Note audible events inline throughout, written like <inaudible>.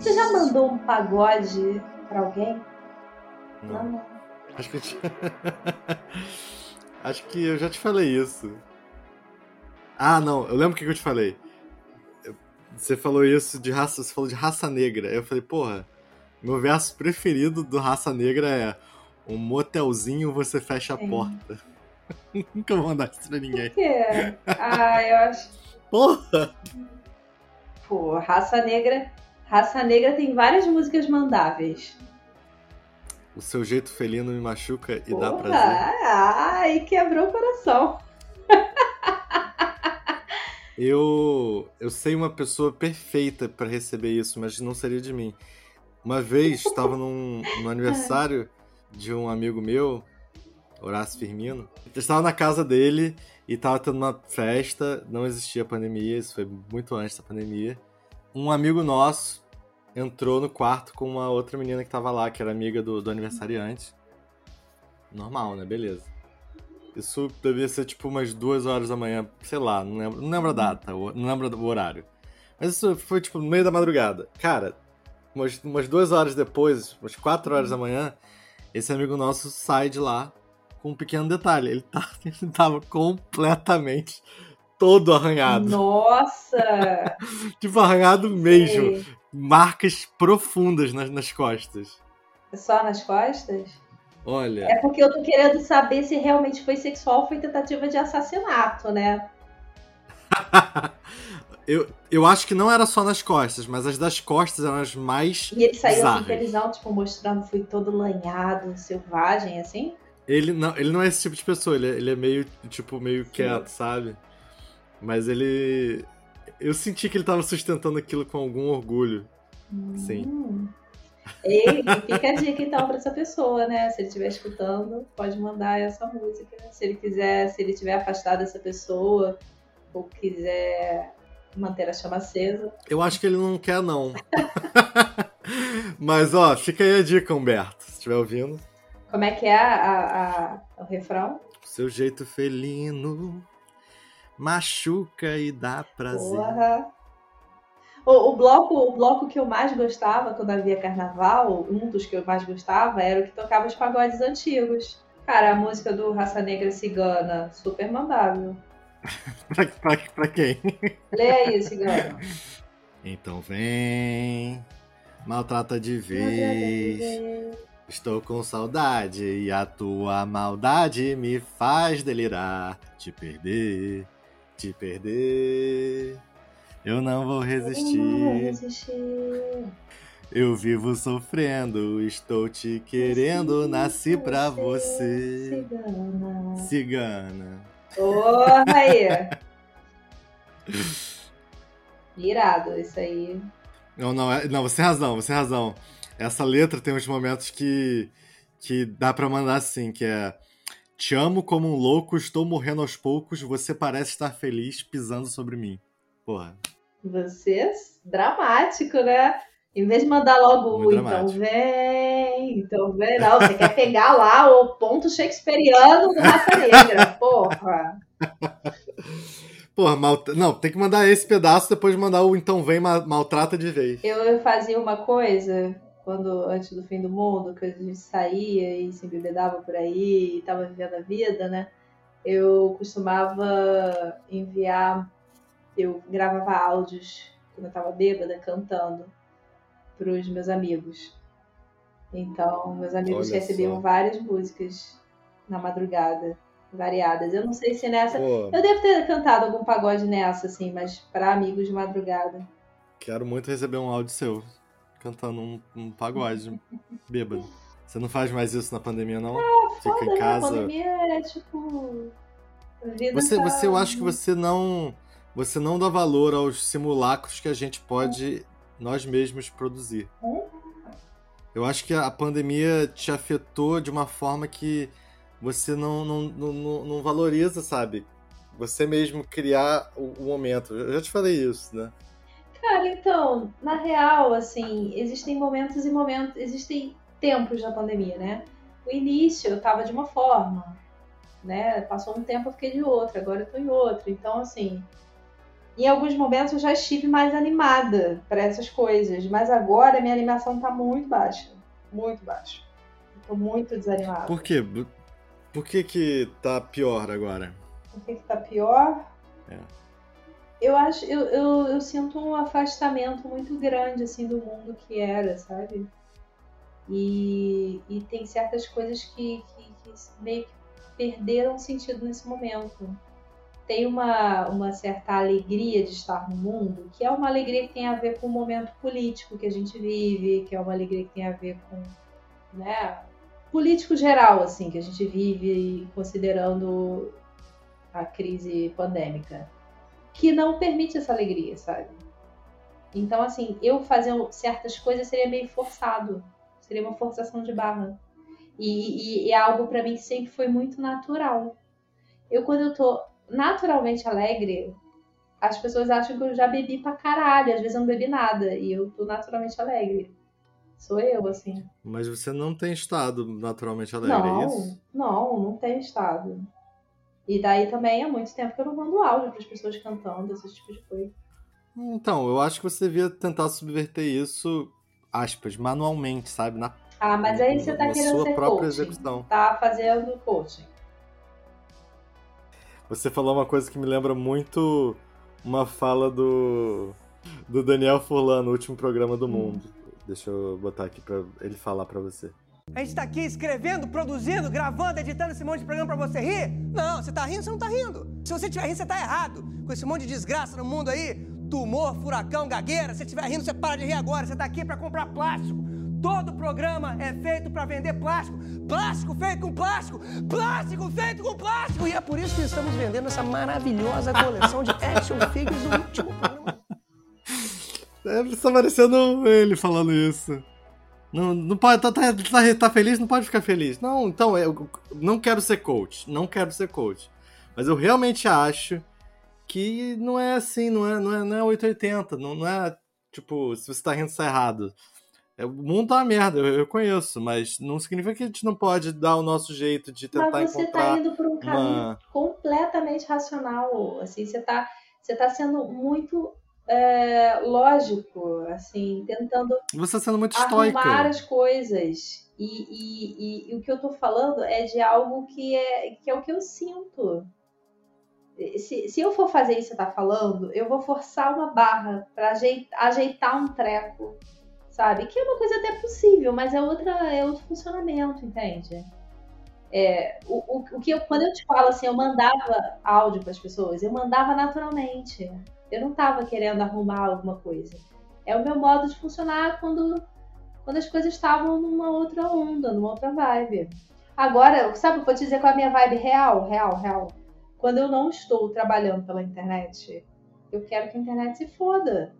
Você já mandou um pagode pra alguém? Não. não. Acho que eu te... <laughs> Acho que eu já te falei isso. Ah, não, eu lembro o que eu te falei. Você falou isso de raça, você falou de raça negra. Eu falei, porra, meu verso preferido do raça negra é um motelzinho você fecha a Sim. porta. <laughs> Nunca vou mandar isso pra ninguém. Por quê? Ah, eu acho. <laughs> Porra! Pô, raça negra. Raça negra tem várias músicas mandáveis. O seu jeito felino me machuca e dá prazer. Ai, quebrou o coração. <laughs> eu, eu sei uma pessoa perfeita para receber isso, mas não seria de mim. Uma vez estava num, no <laughs> aniversário de um amigo meu, Horácio Firmino. Eu estava na casa dele e estava tendo uma festa, não existia pandemia, isso foi muito antes da pandemia. Um amigo nosso entrou no quarto com uma outra menina que estava lá, que era amiga do, do aniversariante. Normal, né? Beleza. Isso devia ser tipo umas duas horas da manhã, sei lá, não lembro, não lembro a data, não lembro o horário. Mas isso foi tipo no meio da madrugada. Cara, umas, umas duas horas depois, umas quatro horas da manhã, esse amigo nosso sai de lá com um pequeno detalhe. Ele, tá, <laughs> ele tava completamente todo arranhado. Nossa! <laughs> tipo, arranhado mesmo. Sei. Marcas profundas nas, nas costas. Só nas costas? Olha. É porque eu tô querendo saber se realmente foi sexual ou foi tentativa de assassinato, né? <laughs> eu, eu acho que não era só nas costas, mas as das costas eram as mais. E ele saiu assim, felizão, tipo, mostrando, fui todo lanhado, selvagem, assim? Ele não, ele não é esse tipo de pessoa, ele é, ele é meio, tipo, meio Sim. quieto, sabe? Mas ele. Eu senti que ele tava sustentando aquilo com algum orgulho. Hum. Sim. Ei, fica a dica então para essa pessoa, né? Se ele estiver escutando, pode mandar essa música. Se ele quiser, se ele estiver afastado dessa pessoa, ou quiser manter a chama acesa. Eu acho que ele não quer, não. <laughs> Mas, ó, fica aí a dica, Humberto, se estiver ouvindo. Como é que é a, a, a, o refrão? Seu jeito felino machuca e dá prazer. Porra. O, o, bloco, o bloco que eu mais gostava quando havia carnaval, um dos que eu mais gostava, era o que tocava os pagodes antigos. Cara, a música do Raça Negra Cigana, super mandável. <laughs> pra, pra, pra quem? Lê aí, Cigana. Então vem, maltrata de vez. Estou com saudade e a tua maldade me faz delirar. Te perder, te perder. Eu não vou resistir. Eu, não vou resistir. Eu vivo sofrendo, estou te querendo, nasci pra você. Cigana. Cigana. Porra aí! <laughs> Irado, isso aí. Não, não, é, não, você tem razão, você tem razão. Essa letra tem uns momentos que, que dá pra mandar assim, que é... Te amo como um louco, estou morrendo aos poucos, você parece estar feliz pisando sobre mim. Porra. Você é dramático, né? Em vez de mandar logo o então vem, então vem, não, você quer pegar lá o ponto shakespeariano do Raça Negra, porra. <laughs> Porra, mal... não, tem que mandar esse pedaço depois de mandar o então vem ma... maltrata de vez. Eu fazia uma coisa quando antes do fim do mundo, que a gente saía e se embebedava por aí e tava vivendo a vida, né? Eu costumava enviar eu gravava áudios quando eu tava bêbada cantando para os meus amigos. Então, meus amigos Olha recebiam só. várias músicas na madrugada, variadas. Eu não sei se nessa. Pô. Eu devo ter cantado algum pagode nessa, assim, mas para amigos de madrugada. Quero muito receber um áudio seu cantando um, um pagode <laughs> bêbado. Você não faz mais isso na pandemia, não? Ah, Fica em casa. Na pandemia é tipo. Você, tá... você, eu acho que você não você não dá valor aos simulacros que a gente pode nós mesmos produzir. Eu acho que a pandemia te afetou de uma forma que você não, não, não, não valoriza, sabe? Você mesmo criar o, o momento. Eu já te falei isso, né? Cara, então, na real, assim, existem momentos e momentos, existem tempos da pandemia, né? O início eu tava de uma forma, né? Passou um tempo eu fiquei de outra, agora eu tô em outra. Então, assim, em alguns momentos eu já estive mais animada para essas coisas, mas agora minha animação está muito baixa, muito baixa. Estou muito desanimada. Por quê? Por que que tá pior agora? Por que que tá pior? É. Eu acho, eu, eu, eu sinto um afastamento muito grande assim do mundo que era, sabe? E, e tem certas coisas que, que, que meio que perderam sentido nesse momento tem uma, uma certa alegria de estar no mundo, que é uma alegria que tem a ver com o momento político que a gente vive, que é uma alegria que tem a ver com, né, político geral, assim, que a gente vive considerando a crise pandêmica, que não permite essa alegria, sabe? Então, assim, eu fazer certas coisas seria meio forçado, seria uma forçação de barra. E, e, e é algo para mim que sempre foi muito natural. Eu, quando eu tô naturalmente alegre, as pessoas acham que eu já bebi pra caralho. Às vezes eu não bebi nada. E eu tô naturalmente alegre. Sou eu, assim. Mas você não tem estado naturalmente alegre, é não, é isso? Não, não tem estado. E daí também há muito tempo que eu não mando áudio para as pessoas cantando, esse tipo de coisa. Então, eu acho que você devia tentar subverter isso, aspas, manualmente, sabe? Na, ah, mas aí você tá na querendo sua ser própria coaching. execução. Tá fazendo coaching. Você falou uma coisa que me lembra muito uma fala do, do Daniel Furlan no último programa do mundo. Deixa eu botar aqui pra ele falar pra você. A gente tá aqui escrevendo, produzindo, gravando, editando esse monte de programa pra você rir? Não, você tá rindo, você não tá rindo. Se você estiver rindo, você tá errado. Com esse monte de desgraça no mundo aí, tumor, furacão, gagueira, se você estiver rindo, você para de rir agora. Você tá aqui pra comprar plástico. Todo programa é feito para vender plástico. Plástico feito com plástico. Plástico feito com plástico. E é por isso que estamos vendendo essa maravilhosa coleção de action figures do último programa. É, tá parecendo ele falando isso. Não, não pode, tá, tá, tá, tá feliz? Não pode ficar feliz. Não, então, eu não quero ser coach. Não quero ser coach. Mas eu realmente acho que não é assim, não é, não é, não é 880. Não, não é, tipo, se você tá rindo, tá errado. É, o mundo tá uma merda, eu, eu, conheço, mas não significa que a gente não pode dar o nosso jeito de tentar mas você encontrar tá indo por um caminho uma... completamente racional, assim, você tá, você tá sendo muito é, lógico, assim, tentando você tá sendo muito arrumar estoica. as coisas. E, e, e, e, o que eu tô falando é de algo que é, que é o que eu sinto. Se, se eu for fazer isso que você tá falando, eu vou forçar uma barra para ajeitar, ajeitar um treco sabe? Que é uma coisa até possível, mas é, outra, é outro funcionamento, entende? É, o, o, o que eu, quando eu te falo assim, eu mandava áudio para as pessoas, eu mandava naturalmente. Eu não estava querendo arrumar alguma coisa. É o meu modo de funcionar quando, quando as coisas estavam numa outra onda, numa outra vibe. Agora, sabe, vou te dizer qual é a minha vibe real, real, real. Quando eu não estou trabalhando pela internet, eu quero que a internet se foda.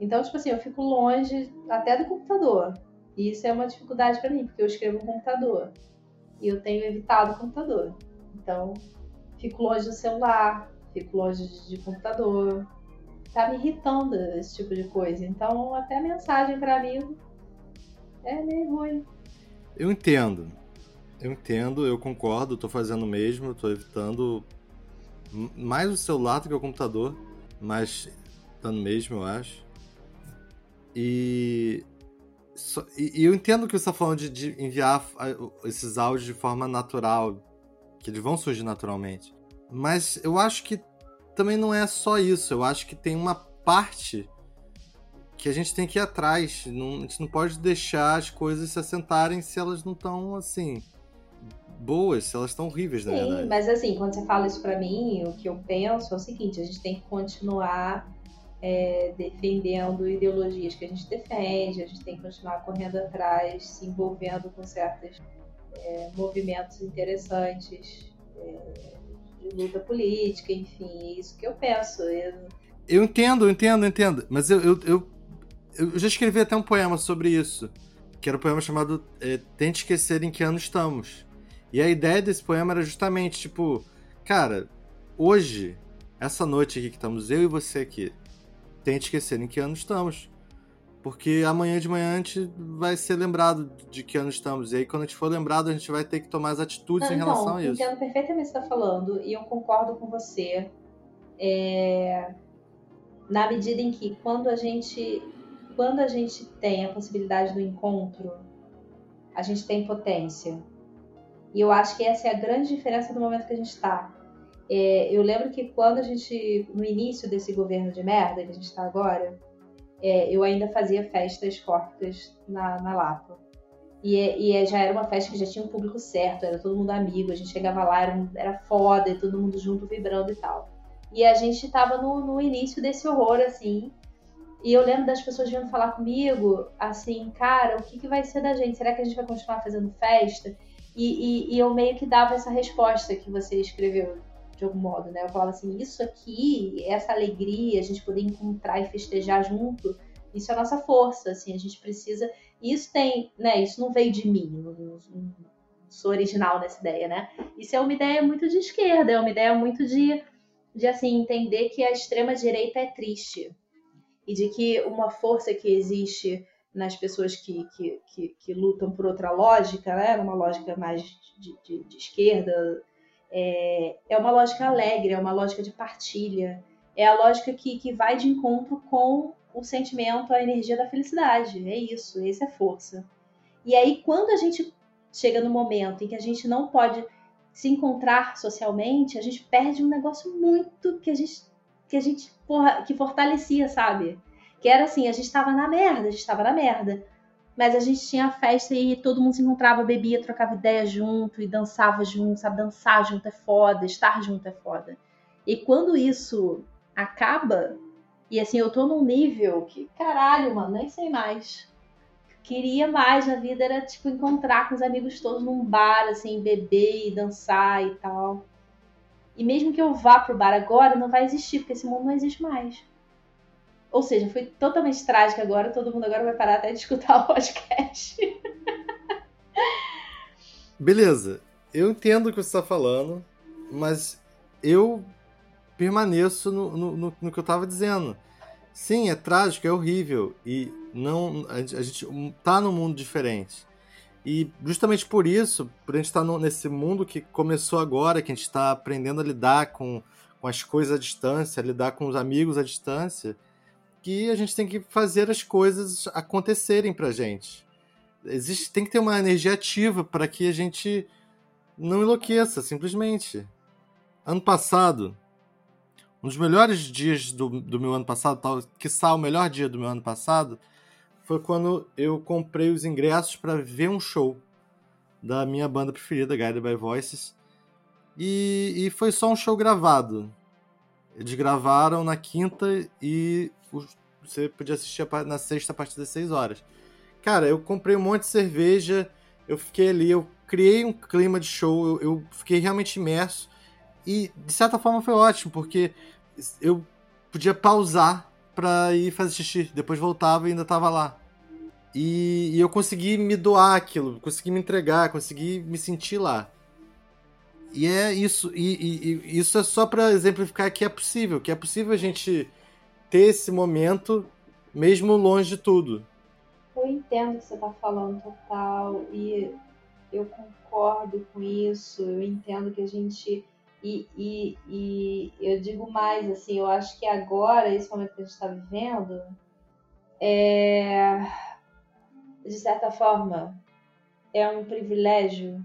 Então, tipo assim, eu fico longe até do computador. E isso é uma dificuldade para mim, porque eu escrevo no computador. E eu tenho evitado o computador. Então, fico longe do celular, fico longe de computador. Tá me irritando esse tipo de coisa. Então, até mensagem para amigo é meio ruim. Eu entendo. Eu entendo, eu concordo, tô fazendo o mesmo, tô evitando mais o celular do que o computador, mas dando mesmo, eu acho. E, e, eu entendo que você está falando de, de, enviar esses áudios de forma natural, que eles vão surgir naturalmente. Mas eu acho que também não é só isso. Eu acho que tem uma parte que a gente tem que ir atrás. Não, a gente não pode deixar as coisas se assentarem se elas não estão assim boas, se elas estão horríveis, na Sim, verdade. mas assim, quando você fala isso para mim, o que eu penso é o seguinte: a gente tem que continuar é, defendendo ideologias que a gente defende, a gente tem que continuar correndo atrás, se envolvendo com certos é, movimentos interessantes é, de luta política, enfim, é isso que eu penso. Eu, eu entendo, eu entendo, eu entendo, mas eu, eu, eu, eu, já escrevi até um poema sobre isso, que era um poema chamado é, Tente Esquecer em Que Ano Estamos. E a ideia desse poema era justamente, tipo, cara, hoje, essa noite aqui que estamos eu e você aqui, tente esquecer em que ano estamos. Porque amanhã de manhã a gente vai ser lembrado de que ano estamos. E aí, quando a gente for lembrado, a gente vai ter que tomar as atitudes Não, em relação então, a isso. Entendo perfeitamente o que você está falando e eu concordo com você. É... na medida em que quando a gente quando a gente tem a possibilidade do encontro, a gente tem potência. E eu acho que essa é a grande diferença do momento que a gente está. É, eu lembro que quando a gente, no início desse governo de merda que a gente está agora, é, eu ainda fazia festas cortas na, na Lapa. E, e, já era uma festa que já tinha um público certo, era todo mundo amigo, a gente chegava lá, era, era foda, e todo mundo junto vibrando e tal. E a gente tava no, no início desse horror, assim, e eu lembro das pessoas vindo falar comigo, assim, cara, o que, que vai ser da gente? Será que a gente vai continuar fazendo festa? E, e, e, eu meio que dava essa resposta que você escreveu, de algum modo, né? Eu falava assim, isso aqui, essa alegria, a gente poder encontrar e festejar junto, isso é a nossa força, assim, a gente precisa... Isso tem, né, isso não veio de mim, não, não, sou original nessa ideia, né? Isso é uma ideia muito de esquerda, é uma ideia muito de, de assim, entender que a extrema-direita é triste, e de que uma força que existe nas pessoas que, que, que, que lutam por outra lógica, né, uma lógica mais de, de, de esquerda, é, é uma lógica alegre, é uma lógica de partilha, é a lógica que, que vai de encontro com o sentimento, a energia da felicidade. É isso, essa é força. E aí, quando a gente chega no momento em que a gente não pode se encontrar socialmente, a gente perde um negócio muito que a gente que a gente, porra, que fortalecia, sabe? Que era assim, a gente tava na merda, a gente tava na merda. Mas a gente tinha festa e todo mundo se encontrava, bebia, trocava ideia junto e dançava junto, sabe? Dançar junto é foda, estar junto é foda. E quando isso acaba, e assim, eu tô num nível que, caralho, mano, nem sei mais. Queria mais na vida, era tipo encontrar com os amigos todos num bar, assim, beber e dançar e tal. E mesmo que eu vá pro bar agora, não vai existir, porque esse mundo não existe mais. Ou seja, foi totalmente trágico agora, todo mundo agora vai parar até de escutar <laughs> o podcast. Beleza, eu entendo o que você está falando, mas eu permaneço no, no, no, que eu estava dizendo. Sim, é trágico, é horrível, e não a gente, tá num mundo diferente. E justamente por isso, por a gente estar nesse mundo que começou agora, que a gente está aprendendo a lidar com, com as coisas à distância, lidar com os amigos à distância, que a gente tem que fazer as coisas acontecerem pra gente. Existe, tem que ter uma energia ativa para que a gente não enlouqueça, simplesmente. Ano passado, um dos melhores dias do, do meu ano passado, tal, que o melhor dia do meu ano passado, foi quando eu comprei os ingressos para ver um show da minha banda preferida, Guided by Voices. E, e foi só um show gravado. Eles gravaram na quinta e você podia assistir na sexta a partir das 6 horas. Cara, eu comprei um monte de cerveja, eu fiquei ali, eu criei um clima de show, eu, eu fiquei realmente imerso. E de certa forma foi ótimo, porque eu podia pausar pra ir fazer xixi. Depois voltava e ainda tava lá. E, e eu consegui me doar aquilo, consegui me entregar, consegui me sentir lá. E é isso, e, e, e isso é só para exemplificar que é possível, que é possível a gente ter esse momento mesmo longe de tudo. Eu entendo o que você está falando total e eu concordo com isso. Eu entendo que a gente e, e, e eu digo mais, assim, eu acho que agora, esse momento que a gente está vivendo, é, de certa forma, é um privilégio,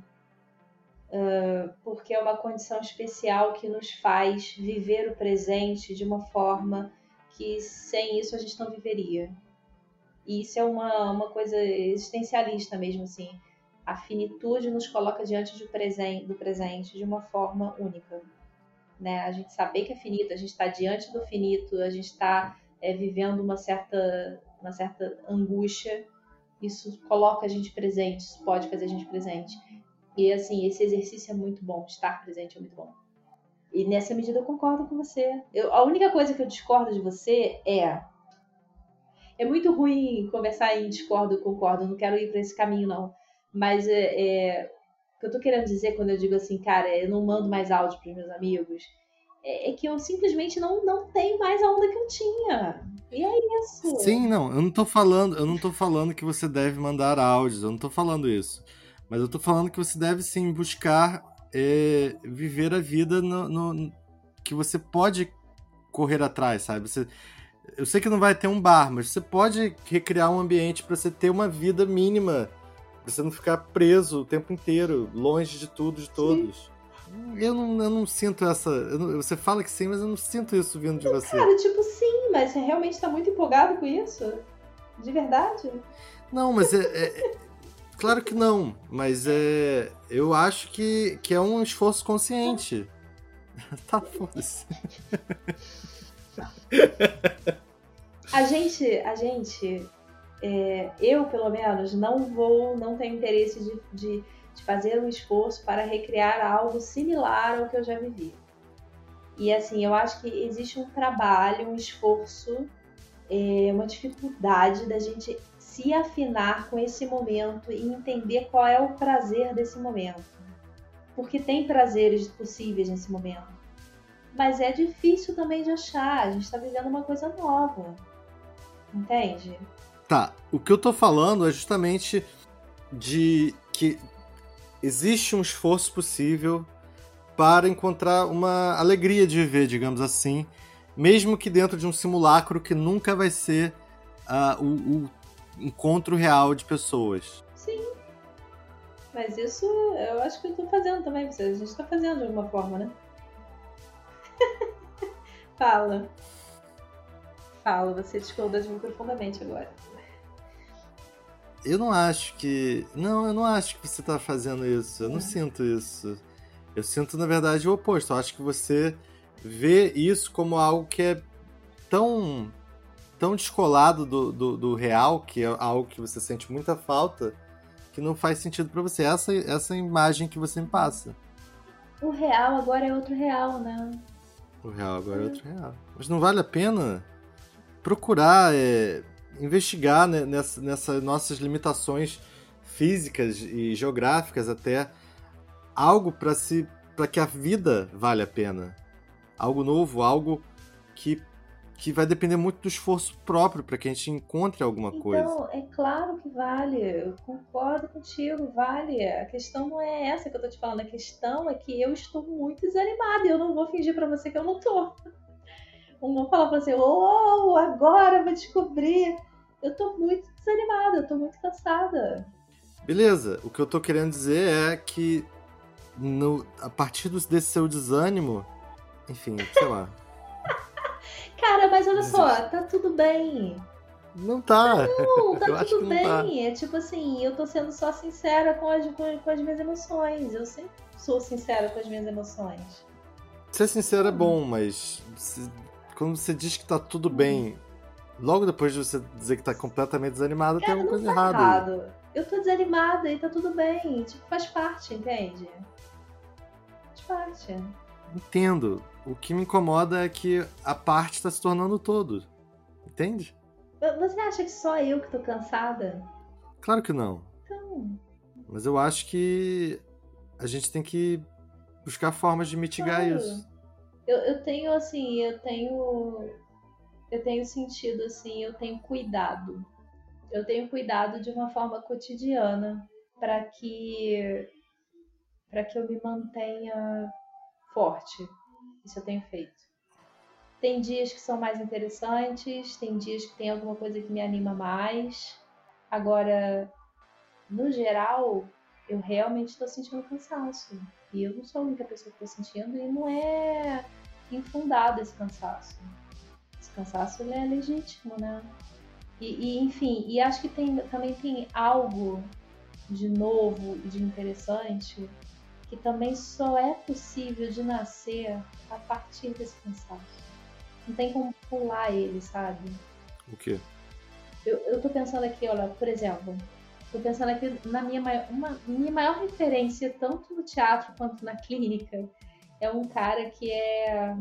uh, porque é uma condição especial que nos faz viver o presente de uma forma que sem isso a gente não viveria. E isso é uma, uma coisa existencialista mesmo, assim a finitude nos coloca diante do presente, do presente de uma forma única. Né? A gente saber que é finito, a gente está diante do finito, a gente está é, vivendo uma certa, uma certa angústia, isso coloca a gente presente, isso pode fazer a gente presente. E assim, esse exercício é muito bom, estar presente é muito bom. E nessa medida eu concordo com você. Eu, a única coisa que eu discordo de você é. É muito ruim conversar em discordo, concordo, não quero ir para esse caminho, não. Mas é, é, o que eu tô querendo dizer quando eu digo assim, cara, eu não mando mais áudio para meus amigos, é, é, que eu simplesmente não, não tenho mais a onda que eu tinha. E é isso. Sim, não, eu não tô falando, eu não tô falando que você deve mandar áudios, eu não tô falando isso. Mas eu tô falando que você deve sim buscar é, viver a vida no, no, que você pode correr atrás, sabe? Você, Eu sei que não vai ter um bar, mas você pode recriar um ambiente para você ter uma vida mínima, pra você não ficar preso o tempo inteiro, longe de tudo, de todos. Eu não, eu não sinto essa. Não, você fala que sim, mas eu não sinto isso vindo de você. Cara, tipo, sim, mas você realmente tá muito empolgado com isso? De verdade? Não, mas é, é, Claro que não, mas é. Eu acho que, que é um esforço consciente. <laughs> tá, foda-se. A gente, a gente, é, eu pelo menos, não vou, não tenho interesse de, de, de, fazer um esforço para recriar algo similar ao que eu já vivi. E assim, eu acho que existe um trabalho, um esforço, é, uma dificuldade da gente se afinar com esse momento e entender qual é o prazer desse momento. Porque tem prazeres possíveis nesse momento. Mas é difícil também de achar. A gente está vivendo uma coisa nova. Entende? Tá. O que eu tô falando é justamente de que existe um esforço possível para encontrar uma alegria de viver, digamos assim, mesmo que dentro de um simulacro que nunca vai ser uh, o, o encontro real de pessoas. Sim. Mas isso eu acho que eu tô fazendo também, a gente tá fazendo de alguma forma, né? <laughs> Fala. Fala, você discorda de mim profundamente agora. Eu não acho que. Não, eu não acho que você tá fazendo isso. Eu não é. sinto isso. Eu sinto, na verdade, o oposto. Eu acho que você vê isso como algo que é tão tão descolado do, do, do, real, que é algo que você sente muita falta, que não faz sentido para você. Essa, essa imagem que você me passa. O real agora é outro real, né? O real agora é, é outro real. Mas não vale a pena procurar, é, investigar né, nessa, nessas nossas limitações físicas e geográficas até algo para se para que a vida vale a pena. Algo novo, algo que que vai depender muito do esforço próprio para que a gente encontre alguma então, coisa. Então, é claro que vale, eu concordo contigo, vale. A questão não é essa que eu tô te falando, a questão é que eu estou muito desanimada e eu não vou fingir para você que eu não tô. Não vou falar pra você, oh, agora eu vou descobrir. Eu tô muito desanimada, eu tô muito cansada. Beleza, o que eu tô querendo dizer é que no, a partir desse seu desânimo, enfim, sei lá. <laughs> Cara, mas olha só, tá tudo bem. Não tá. Não, tá <laughs> tudo bem. Tá. É tipo assim, eu tô sendo só sincera com as, com, com, as minhas emoções. Eu sempre sou sincera com as minhas emoções. Ser sincero é bom, mas se, quando você diz que tá tudo bem, logo depois de você dizer que tá completamente desanimado, Cara, tem alguma coisa tá errada. Errado. Eu tô desanimada e tá tudo bem. Tipo, faz parte, entende? Faz parte. Entendo. O que me incomoda é que a parte está se tornando todo. Entende? Você acha que só eu que tô cansada? Claro que não. Então. Mas eu acho que a gente tem que buscar formas de mitigar claro. isso. Eu, eu tenho, assim, eu tenho. Eu tenho sentido, assim, eu tenho cuidado. Eu tenho cuidado de uma forma cotidiana para que para que eu me mantenha forte. Isso eu tenho feito. Tem dias que são mais interessantes, tem dias que tem alguma coisa que me anima mais. Agora, no geral, eu realmente estou sentindo cansaço. E eu não sou a única pessoa que estou sentindo, e não é infundado esse cansaço. Esse cansaço é legítimo, né? E, e, enfim, e acho que tem, também tem algo de novo e de interessante que também só é possível de nascer a partir desse cansaço. Não tem como pular ele, sabe? O quê? Eu, eu tô pensando aqui, olha, por exemplo, tô pensando aqui na minha maior, uma, minha maior referência, tanto no teatro quanto na clínica, é um cara que é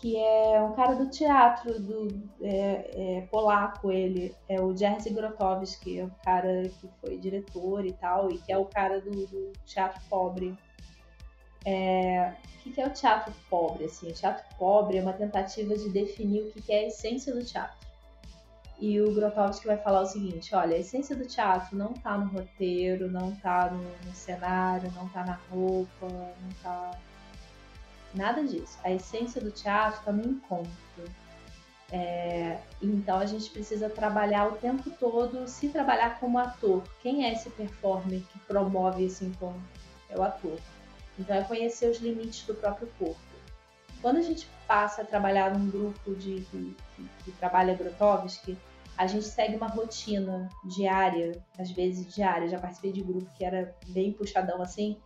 que é um cara do teatro do é, é, polaco ele é o Jerzy Grotowski é um cara que foi diretor e tal e que é o cara do, do teatro pobre. É, o que, que é o teatro pobre assim? O teatro pobre é uma tentativa de definir o que, é a essência do teatro. E o Grotowski vai falar o seguinte olha a essência do teatro não está no roteiro não está no, no cenário não está na roupa não está Nada disso. A essência do teatro está no encontro. É, então a gente precisa trabalhar o tempo todo, se trabalhar como ator. Quem é esse performer que promove esse encontro? É o ator. Então é conhecer os limites do próprio corpo. Quando a gente passa a trabalhar num grupo de que, que, que trabalha Grotowski, a gente segue uma rotina diária, às vezes diária. Já participei de grupo que era bem puxadão assim,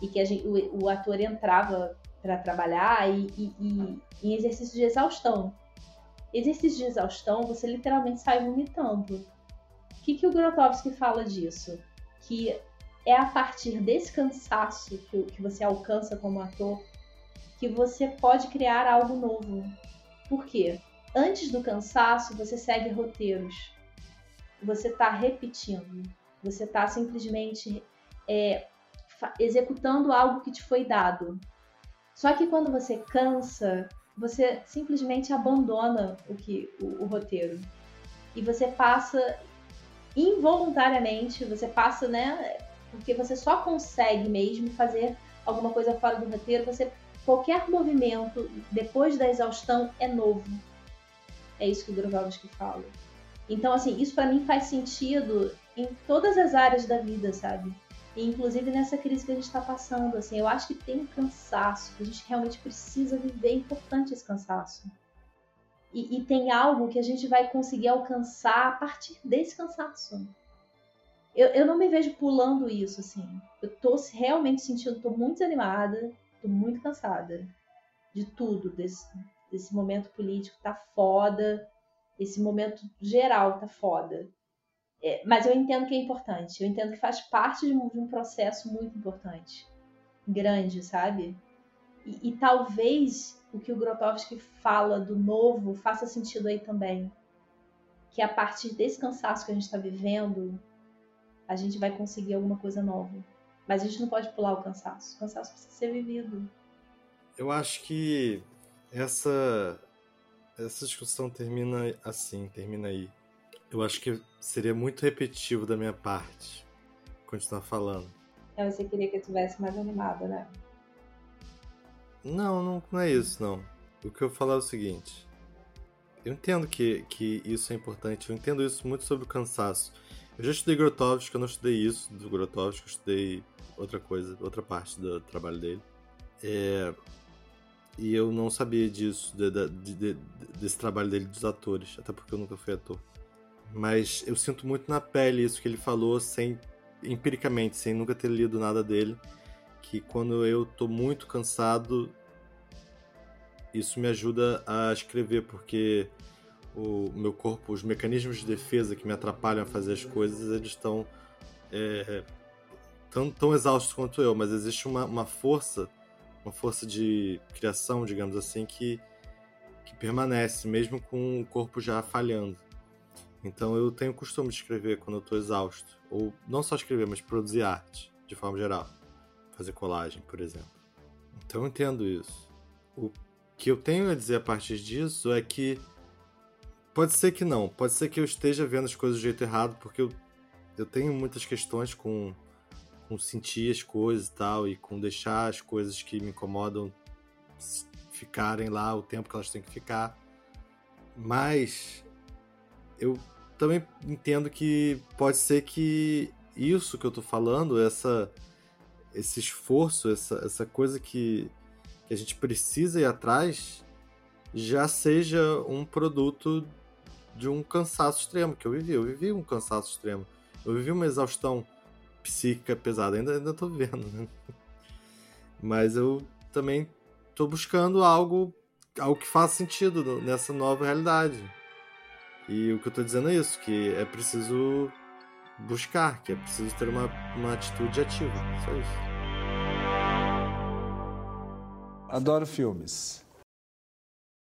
e que gente, o, o, ator entrava para trabalhar e, e, e exercício de exaustão exercício de exaustão, você literalmente sai vomitando. O que, que o Grotowski fala disso? Que é a partir desse cansaço que, que você alcança como ator que você pode criar algo novo. Por quê? Antes do cansaço, você segue roteiros. Você está repetindo. Você está simplesmente é, executando algo que te foi dado. Só que quando você cansa, você simplesmente abandona o que o, o roteiro e você passa involuntariamente, você passa, né? Porque você só consegue mesmo fazer alguma coisa fora do roteiro. Você qualquer movimento depois da exaustão é novo. É isso que o Grotowski fala. Então, assim, isso para mim faz sentido em todas as áreas da vida, sabe? Inclusive nessa crise que a gente está passando, assim, eu acho que tem um cansaço, que a gente realmente precisa viver, é importante esse cansaço. E, e, tem algo que a gente vai conseguir alcançar a partir desse cansaço. Eu, eu não me vejo pulando isso, assim. Eu tô realmente sentindo, tô muito desanimada, tô muito cansada de tudo, desse, desse momento político, tá foda. Esse momento geral tá foda. É, mas eu entendo que é importante. Eu entendo que faz parte de um, de um processo muito importante. Grande, sabe? E, e, talvez o que o Grotowski fala do novo faça sentido aí também. Que a partir desse cansaço que a gente está vivendo, a gente vai conseguir alguma coisa nova. Mas a gente não pode pular o cansaço. O cansaço precisa ser vivido. Eu acho que essa essa discussão termina assim, termina aí. Eu acho que seria muito repetitivo da minha parte continuar falando. Então você queria que eu tivesse mais animada, né? Não, não, não é isso, não. O que eu falar é o seguinte. Eu entendo que, que isso é importante, eu entendo isso muito sobre o cansaço. Eu já estudei Grotowski, eu não estudei isso do Grotowski, eu estudei outra coisa, outra parte do trabalho dele. É, e eu não sabia disso, de, de, de, desse trabalho dele dos atores, até porque eu nunca fui ator. Mas eu sinto muito na pele isso que ele falou, sem empiricamente, sem nunca ter lido nada dele, que quando eu tô muito cansado, isso me ajuda a escrever, porque o meu corpo, os mecanismos de defesa que me atrapalham a fazer as coisas, eles estão é, tão, tão exaustos quanto eu, mas existe uma, uma força, uma força de criação, digamos assim, que, que permanece, mesmo com o corpo já falhando. Então eu tenho o costume de escrever quando eu estou exausto. Ou não só escrever, mas produzir arte, de forma geral. Fazer colagem, por exemplo. Então eu entendo isso. O que eu tenho a dizer a partir disso é que pode ser que não. Pode ser que eu esteja vendo as coisas do jeito errado, porque eu, eu tenho muitas questões com, com sentir as coisas e tal, e com deixar as coisas que me incomodam ficarem lá o tempo que elas têm que ficar. Mas eu também entendo que pode ser que isso que eu tô falando, essa, esse esforço, essa, essa coisa que, que a gente precisa ir atrás, já seja um produto de um cansaço extremo que eu vivi. Eu vivi um cansaço extremo. Eu vivi uma exaustão psíquica pesada. Ainda, ainda tô vivendo, né? <laughs> Mas eu também tô buscando algo, algo que faça sentido nessa nova realidade. E o que eu tô dizendo é isso, que é preciso buscar, que é preciso ter uma, uma atitude ativa. Só isso. Adoro filmes.